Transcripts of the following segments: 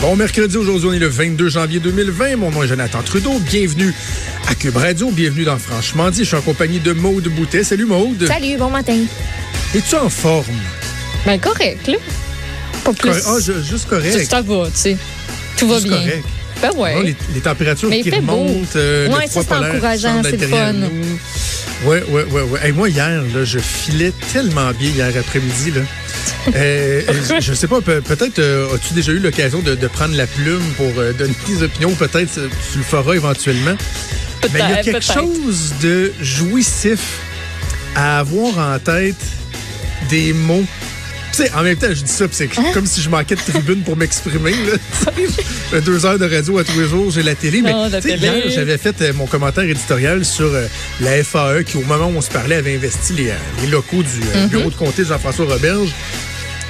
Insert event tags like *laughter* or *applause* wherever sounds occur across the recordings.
Bon mercredi, aujourd'hui on est le 22 janvier 2020. Mon nom est Jonathan Trudeau. Bienvenue à Cube Radio. Bienvenue dans Franchement dit. Je suis en compagnie de Maude Boutet. Salut Maude. Salut, bon matin. Es-tu en forme? Ben correct, là. Pas plus. Ah, ju- juste correct. Ça va, tu sais. Tout va Juste bien. correct. Ben ouais. Non, les, les températures Mais il qui fait beau. remontent, euh, Ouais, le ça, froid c'est polaire encourageant, semble c'est le derrière fun. nous. Ouais, ouais, ouais, ouais. Hey, moi, hier, là, je filais tellement bien hier après-midi. Là. Euh, euh, je sais pas, pe- peut-être euh, as-tu déjà eu l'occasion de, de prendre la plume pour euh, donner tes opinions. Peut-être euh, tu le feras éventuellement. Mais il y a quelque chose de jouissif à avoir en tête des mots. Tu sais, en même temps, je dis ça, c'est Hein? comme si je manquais de tribune pour m'exprimer. *laughs* Deux heures de radio à tous les jours, j'ai la télé. Non, mais hier, j'avais fait euh, mon commentaire éditorial sur euh, la FAE qui, au moment où on se parlait, avait investi les, euh, les locaux du euh, Mm-hmm. bureau de comté de Jean-François Roberge.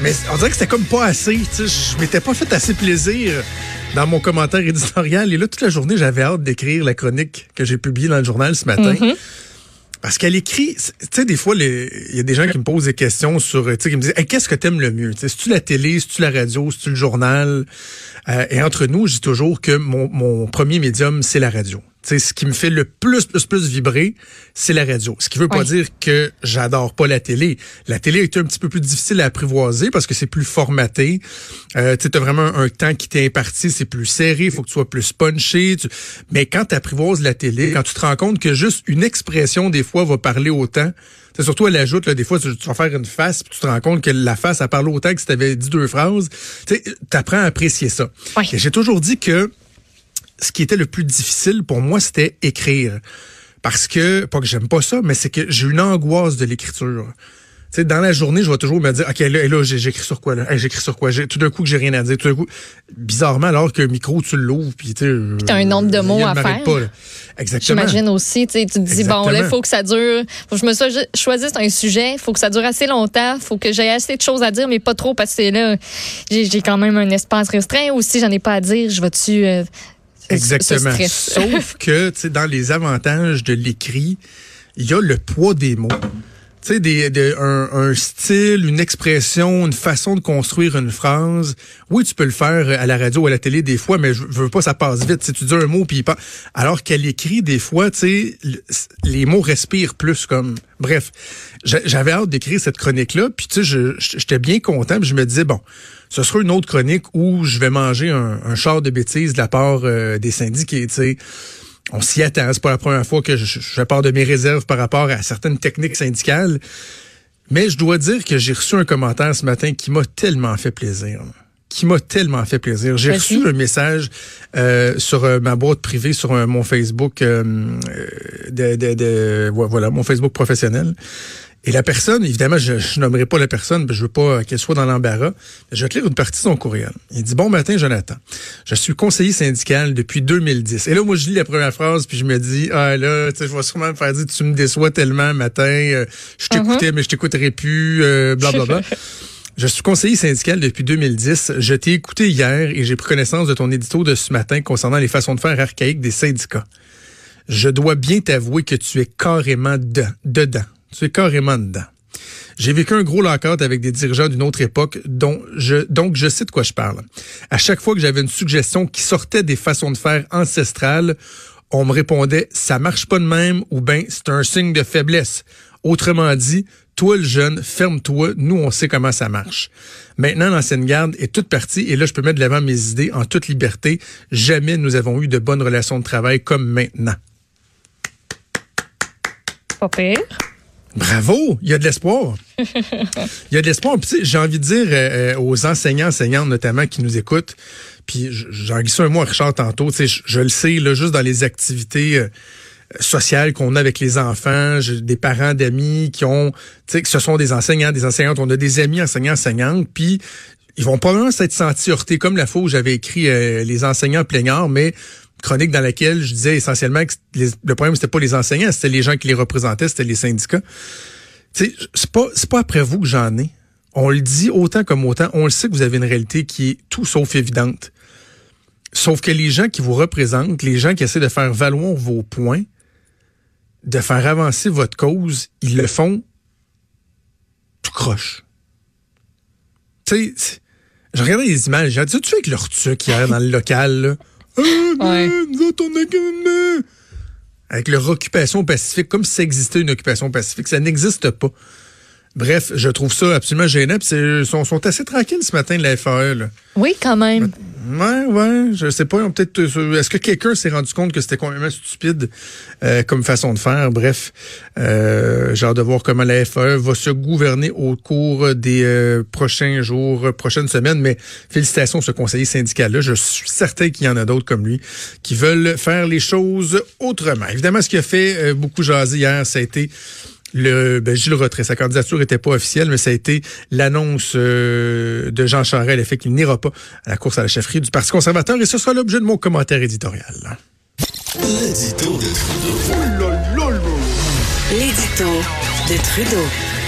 Mais on dirait que c'était comme pas assez. Je m'étais pas fait assez plaisir dans mon commentaire éditorial. Et là, toute la journée, j'avais hâte d'écrire la chronique que j'ai publiée dans le journal ce matin. Mm-hmm. Parce qu'elle écrit, tu sais, des fois, il y a des gens qui me posent des questions sur, tu sais, qui me disent, qu'est-ce que t'aimes le mieux? Tu sais, C'est-tu la télé, c'est-tu la radio, c'est-tu le journal? Euh, et entre nous, je dis toujours que mon premier médium, c'est la radio. Ce qui me fait le plus, plus, plus vibrer, c'est la radio. Ce qui veut pas dire que j'adore pas la télé. La télé est un petit peu plus difficile à apprivoiser parce que c'est plus formaté. Euh, tu as vraiment un, temps qui t'est imparti, c'est plus serré, il faut que tu sois plus punché. tu- Mais quand tu apprivoises la télé, quand tu te rends compte que juste une expression, des fois, va parler autant, c'est surtout elle ajoute, là, des fois, tu, tu vas faire une face, puis tu te rends compte que la face, elle parle autant que si tu avais dit deux phrases. Tu apprends à apprécier ça. J'ai toujours dit que ce qui était le plus difficile pour moi, c'était écrire. Parce que, pas que j'aime pas ça, mais c'est que j'ai une angoisse de l'écriture. Dans la journée, je vais toujours me dire, OK, là, là j'écris sur quoi, là? Hey, j'écris sur quoi? Tout d'un coup, que j'ai rien à dire. Tout d'un coup, bizarrement, alors qu'un micro, tu l'ouvres, puis tu sais. t'as un nombre de euh, mots à faire. Pas. Exactement. J'imagine aussi, tu te dis, bon, là, il faut que ça dure. Faut que je me sois choisisse un sujet, il faut que ça dure assez longtemps, faut que j'ai assez de choses à dire, mais pas trop, parce que là, j'ai j'ai quand même un espace restreint. Ou si j'en ai pas à dire, je vais-tu. euh, ce Exactement. Sauf *laughs* que, tu sais, dans les avantages de l'écrit, il y a le poids des mots. Tu sais, des, des- un, un style, une expression, une façon de construire une phrase. Oui, tu peux le faire à la radio ou à la télé des fois, mais je veux pas ça passe vite. Si tu dis un mot puis il passe. Alors qu'à l'écrit, des fois, tu sais, le- les mots respirent plus comme. Bref, j'a- j'avais hâte d'écrire cette chronique-là, puis tu sais, j'étais bien content, puis je me disais bon, ce sera une autre chronique où je vais manger un, un char de bêtises de la part euh, des syndiqués, tu sais on s'y attend. C'est pas la première fois que je, je, pars de mes réserves par rapport à certaines techniques syndicales. Mais je dois dire que j'ai reçu un commentaire ce matin qui m'a tellement fait plaisir. Qui m'a tellement fait plaisir. J'ai reçu un message euh, sur euh, ma boîte privée, sur euh, mon Facebook, de, de, de- ouais, voilà, mon Facebook professionnel. Et la personne, évidemment, je, je nommerai pas la personne, que je veux pas qu'elle soit dans l'embarras. mais Je vais te lire une partie de son courriel. Il dit Bon matin, Jonathan. Je suis conseiller syndical depuis 2010. Et là, moi, je lis la première phrase, puis je me dis Ah là, tu sais, je vais sûrement me faire dire Tu me déçois tellement matin, euh, je t'écoutais, mais je t'écouterai plus, euh, blablabla. *laughs* Je suis conseiller syndical depuis 2010. Je t'ai écouté hier et j'ai pris connaissance de ton édito de ce matin concernant les façons de faire archaïques des syndicats. Je dois bien t'avouer que tu es carrément de- dedans. Tu es carrément dedans. J'ai vécu un gros lockout avec des dirigeants d'une autre époque, dont je, donc je sais de quoi je parle. À chaque fois que j'avais une suggestion qui sortait des façons de faire ancestrales, on me répondait ça marche pas de même ou ben c'est un signe de faiblesse. Autrement dit, toi le jeune, ferme-toi, nous on sait comment ça marche. Maintenant l'ancienne garde est toute partie et là je peux mettre de l'avant mes idées en toute liberté. Jamais nous avons eu de bonnes relations de travail comme maintenant. Pas pire. Bravo, il y a de l'espoir. Il y a de l'espoir. J'ai envie de dire euh, euh, aux enseignants, enseignantes notamment qui nous écoutent, puis j'en glisse un mot à Richard tantôt, je, je le sais, là, juste dans les activités euh, sociales qu'on a avec les enfants, des parents d'amis qui ont, ce sont des enseignants, des enseignantes, on a des amis enseignants, enseignantes, puis ils vont probablement s'être sentis heurtés, comme la fois où j'avais écrit les enseignants plaignards, mais chronique dans laquelle je disais essentiellement que le problème c'était pas les enseignants, c'était les gens qui les représentaient, c'était les syndicats. C'est pas pas après vous que j'en ai. On le dit autant comme autant. On le sait que vous avez une réalité qui est tout sauf évidente. Sauf que les gens qui vous représentent, les gens qui essaient de faire valoir vos points, de faire avancer votre cause, ils le font tout croche. Tu sais, Je regardais les images, j'ai dit, tu avec leur truc hier dans le local, là? Ah, Ouais. nous autres, on a comme, Avec leur occupation pacifique, comme si ça existait une occupation pacifique. Ça n'existe pas. Bref, je trouve ça absolument gênant. Ils sont, sont assez tranquilles ce matin de la FAE. Là. Oui, quand même. Ouais, ouais, je sais pas. Peut-être. euh, Est-ce que quelqu'un s'est rendu compte que c'était complètement stupide euh, comme façon de faire? Bref, euh, j'ai hâte de voir comment la FAE va se gouverner au cours des euh, prochains jours, prochaines semaines. Mais félicitations à ce conseiller syndical-là. Je suis certain qu'il y en a d'autres comme lui qui veulent faire les choses autrement. Évidemment, ce qui a fait euh, beaucoup jaser hier, ça a été le ben, Gilles Retrait. Sa candidature n'était pas officielle, mais ça a été l'annonce euh, de Jean Charest, le fait qu'il n'ira pas à la course à la chefferie du Parti conservateur. Et ce sera l'objet de mon commentaire éditorial. L'édito de Trudeau. L'édito de Trudeau.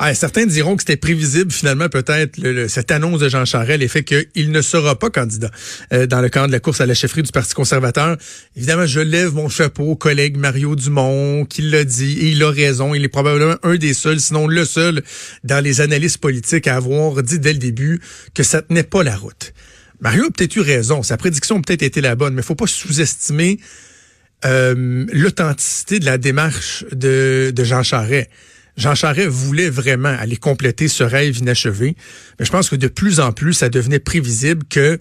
Ah, certains diront que c'était prévisible finalement peut-être le- cette annonce de Jean Charest, l'effet qu'il ne sera pas candidat euh, dans le cadre de la course à la chefferie du Parti conservateur. Évidemment, je lève mon chapeau au collègue Mario Dumont qui l'a dit et il a raison. Il est probablement un des seuls, sinon le seul, dans les analystes politiques à avoir dit dès le début que ça tenait pas la route. Mario a peut-être eu raison. Sa prédiction a peut-être été la bonne, mais faut pas sous-estimer euh, l'authenticité de la démarche de, de Jean Charest. Jean Charest voulait vraiment aller compléter ce rêve inachevé, mais je pense que de plus en plus, ça devenait prévisible que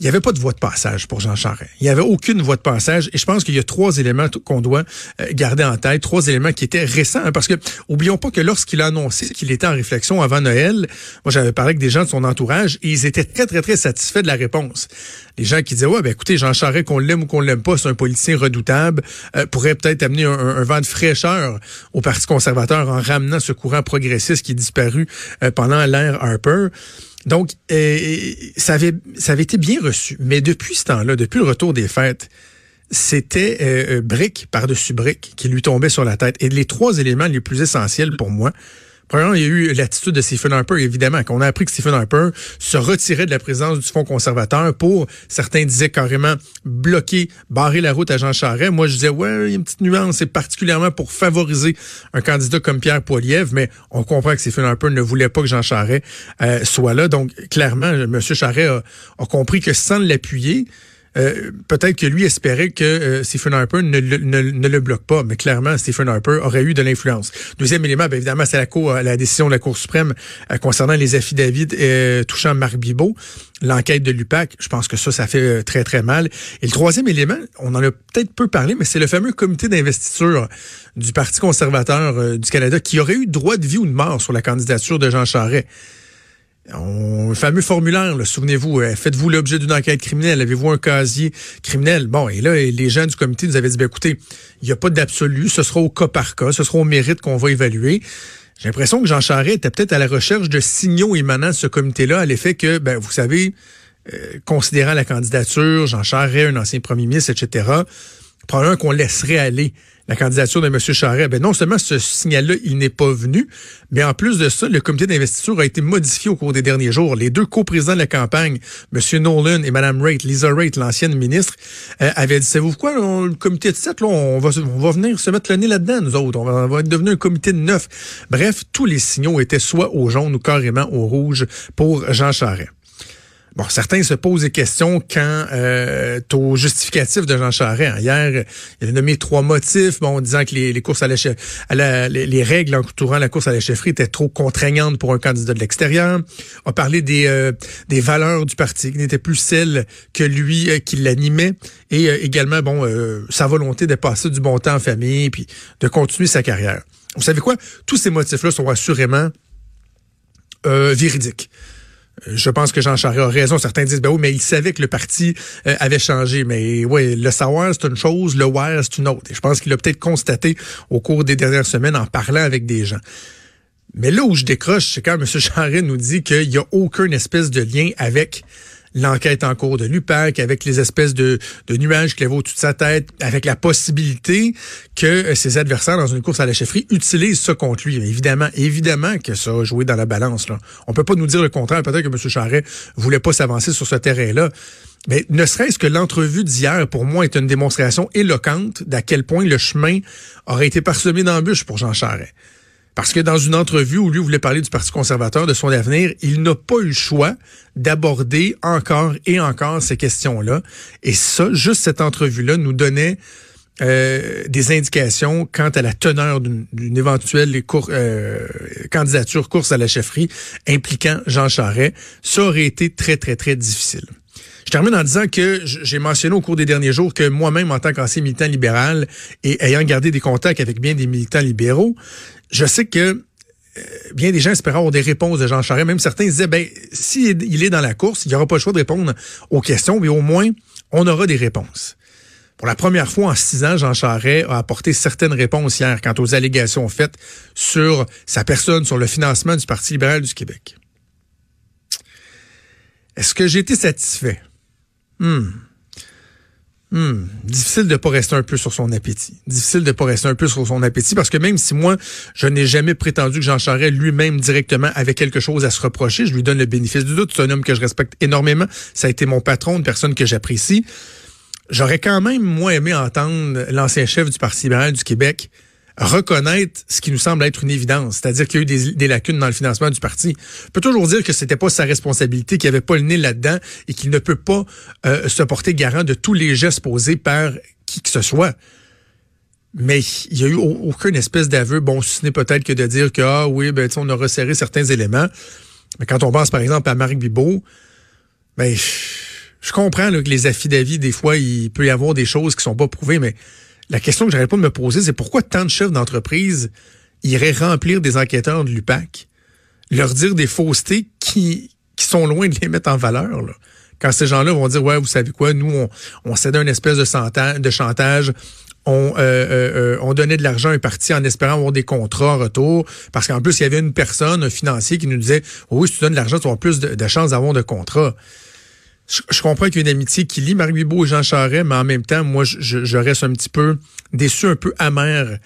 il n'y avait pas de voie de passage pour Jean Charest. Il n'y avait aucune voie de passage. Et je pense qu'il y a trois éléments qu'on doit euh, garder en tête, trois éléments qui étaient récents. hein, parce que oublions pas que lorsqu'il a annoncé qu'il était en réflexion avant Noël, moi j'avais parlé avec des gens de son entourage et ils étaient très, très, très satisfaits de la réponse. Les gens qui disaient, ouais, ben écoutez, Jean Charest, qu'on l'aime ou qu'on l'aime pas, c'est un politicien redoutable, euh, pourrait peut-être amener un vent de fraîcheur au Parti conservateur en ramenant ce courant progressiste qui est disparu euh, pendant l'ère Harper. Donc, euh, ça, avait, ça avait été bien reçu. Mais depuis ce temps-là, depuis le retour des fêtes, c'était euh, euh, brique par-dessus brique qui lui tombait sur la tête. Et les trois éléments les plus essentiels pour moi, Il y a eu l'attitude de Stephen Harper, évidemment, qu'on a appris que Stephen Harper se retirait de la présidence du Fonds conservateur pour, certains disaient carrément, bloquer, barrer la route à Jean Charest. Moi, je disais, ouais, il y a une petite nuance, c'est particulièrement pour favoriser un candidat comme Pierre Poilievre, mais on comprend que Stephen Harper ne voulait pas que Jean Charest euh, soit là. Donc, clairement, M. Charest a, a compris que sans l'appuyer, euh, peut-être que lui espérait que euh, Stephen Harper ne, le- bloque pas, mais clairement, Stephen Harper aurait eu de l'influence. Deuxième élément, bien évidemment, c'est la, cour, la décision de la Cour suprême euh, concernant les affidavits euh, touchant Marc Bibot, l'enquête de l'UPAC. Je pense que ça, ça fait euh, très, très mal. Et le troisième élément, on en a peut-être peu parlé, mais c'est le fameux comité d'investiture du Parti conservateur euh, du Canada qui aurait eu droit de vie ou de mort sur la candidature de Jean Charest. On, fameux formulaire, souvenez-vous, euh, faites-vous l'objet d'une enquête criminelle, avez-vous un casier criminel? Bon, et là, les gens du comité nous avaient dit, ben, écoutez, il n'y a pas d'absolu, ce sera au cas par cas, ce sera au mérite qu'on va évaluer. J'ai l'impression que Jean Charest était peut-être à la recherche de signaux émanant de ce comité-là, à l'effet que, ben, vous savez, euh, considérant la candidature, Jean Charest, un ancien premier ministre, etc., probablement qu'on laisserait aller la candidature de M. Charest. Ben non seulement ce signal-là, il n'est pas venu, mais en plus de ça, le comité d'investiture a été modifié au cours des derniers jours. Les deux co-présidents de la campagne, M. Nolan et Mme Raitt, Lisa Raitt, l'ancienne ministre, euh, avaient dit, savez-vous quoi, le comité de sept, là, on va, on va venir se mettre le nez là-dedans, nous autres. On va, on va être devenu un comité de neuf. Bref, tous les signaux étaient soit au jaune ou carrément au rouge pour Jean Charest. Bon, certains se posent des questions quand euh, au justificatif de Jean Charest. Hier, il a nommé trois motifs, bon, disant que les, les courses à la, chef- à la- les, les règles entourant la course à la chefferie étaient trop contraignantes pour un candidat de l'extérieur. A parlé des euh, des valeurs du parti qui n'étaient plus celles que lui euh, qui l'animait et euh, également bon euh, sa volonté de passer du bon temps en famille puis de continuer sa carrière. Vous savez quoi? Tous ces motifs-là sont assurément euh. Je pense que Jean Charest a raison. Certains disent, ben oui, mais il savait que le parti euh, avait changé. Mais oui, le savoir, c'est une chose, le voir, c'est une autre. Et je pense qu'il a peut-être constaté au cours des dernières semaines en parlant avec des gens. Mais là où je décroche, c'est quand M. Charest nous dit qu'il n'y a aucune espèce de lien avec l'enquête en cours de l'UPAC, avec les espèces de, nuages qui au-dessus de sa tête, avec la possibilité que euh, ses adversaires dans une course à la chefferie utilisent ça contre lui. Évidemment, évidemment que ça a joué dans la balance. Là. On peut pas nous dire le contraire. Peut-être que M. Charest voulait pas s'avancer sur ce terrain-là. Mais ne serait-ce que l'entrevue d'hier, pour moi, est une démonstration éloquente d'à quel point le chemin aurait été parsemé d'embûches pour Jean Charest. Parce que dans une entrevue où lui voulait parler du Parti conservateur, de son avenir, il n'a pas eu le choix d'aborder encore et encore ces questions-là. Et ça, juste cette entrevue-là nous donnait euh, des indications quant à la teneur d'une éventuelle euh, candidature course à la chefferie impliquant Jean Charest. Ça aurait été très, très, très difficile. Je termine en disant que j'ai mentionné au cours des derniers jours que moi-même, en tant qu'ancien militant libéral et ayant gardé des contacts avec bien des militants libéraux, je sais que euh, bien des gens espéraient avoir des réponses de Jean Charest. Même certains disaient, ben, s'il il est dans la course, il n'y aura pas le choix de répondre aux questions, mais au moins, on aura des réponses. Pour la première fois en six ans, Jean Charest a apporté certaines réponses hier quant aux allégations faites sur sa personne, sur le financement du Parti libéral du Québec. Est-ce que j'ai été satisfait? Hmm. Hmm. Difficile de pas rester un peu sur son appétit. Difficile de pas rester un peu sur son appétit parce que même si moi, je n'ai jamais prétendu que Jean Charest lui-même directement avait quelque chose à se reprocher, je lui donne le bénéfice du doute. C'est un homme que je respecte énormément. Ça a été mon patron, une personne que j'apprécie. J'aurais quand même, moins aimé entendre l'ancien chef du Parti libéral du Québec reconnaître ce qui nous semble être une évidence, c'est-à-dire qu'il y a eu des, lacunes dans le financement du parti. On peut toujours dire que c'était pas sa responsabilité, qu'il avait pas le nez là-dedans et qu'il ne peut pas euh, se porter garant de tous les gestes posés par qui que ce soit. Mais il y a eu aucune espèce d'aveu. Bon, ce n'est peut-être que de dire que ah oui, ben on a resserré certains éléments. Mais quand on pense par exemple à Marc Bibot, ben je comprends que les affidavits, des fois, il peut y avoir des choses qui sont pas prouvées, mais la question que j'arrête pas de me poser, c'est pourquoi tant de chefs d'entreprise iraient remplir des enquêteurs de l'UPAC, leur dire des faussetés qui, qui sont loin de les mettre en valeur. Quand ces gens-là vont dire, ouais, vous savez quoi, nous, on, on cède un espèce de, de chantage, on, euh, euh, euh, on donnait de l'argent à un parti en espérant avoir des contrats en retour. Parce qu'en plus, il y avait une personne, un financier, qui nous disait Oui, si tu donnes de l'argent, tu avoir plus de, de chances d'avoir de contrats je, comprends qu'il y a une amitié qui lie Marie Bibeau et Jean Charest, mais en même temps, moi, je, je reste un petit peu déçu, un peu amer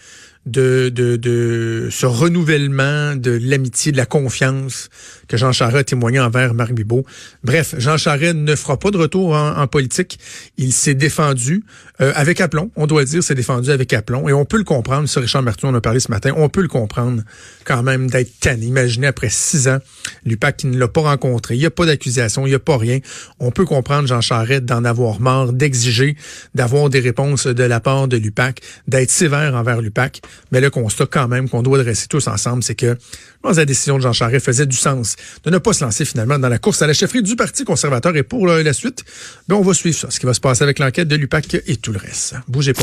de, de, de ce renouvellement de l'amitié, de la confiance que Jean Charest a témoigné envers Marc Bibot. Bref, Jean Charest ne fera pas de retour en, politique. Il s'est défendu euh, avec aplomb, on doit dire, s'est défendu avec aplomb. Et on peut le comprendre, ça Richard Martin on a parlé ce matin, on peut le comprendre quand même d'être tanné. Imaginez après six ans, l'UPAC qui ne l'a pas rencontré, il n'y a pas d'accusation, il n'y a pas rien. On peut comprendre Jean Charest d'en avoir marre, d'exiger d'avoir des réponses de la part de l'UPAC, d'être sévère envers l'UPAC. Mais le constat quand même qu'on doit dresser tous ensemble, c'est que la décision de Jean Charest faisait du sens de ne pas se lancer finalement dans la course à la chefferie du Parti conservateur. Et pour la suite, ben, on va suivre ça, ce qui va se passer avec l'enquête de l'UPAC et tout le reste. Bougez pas.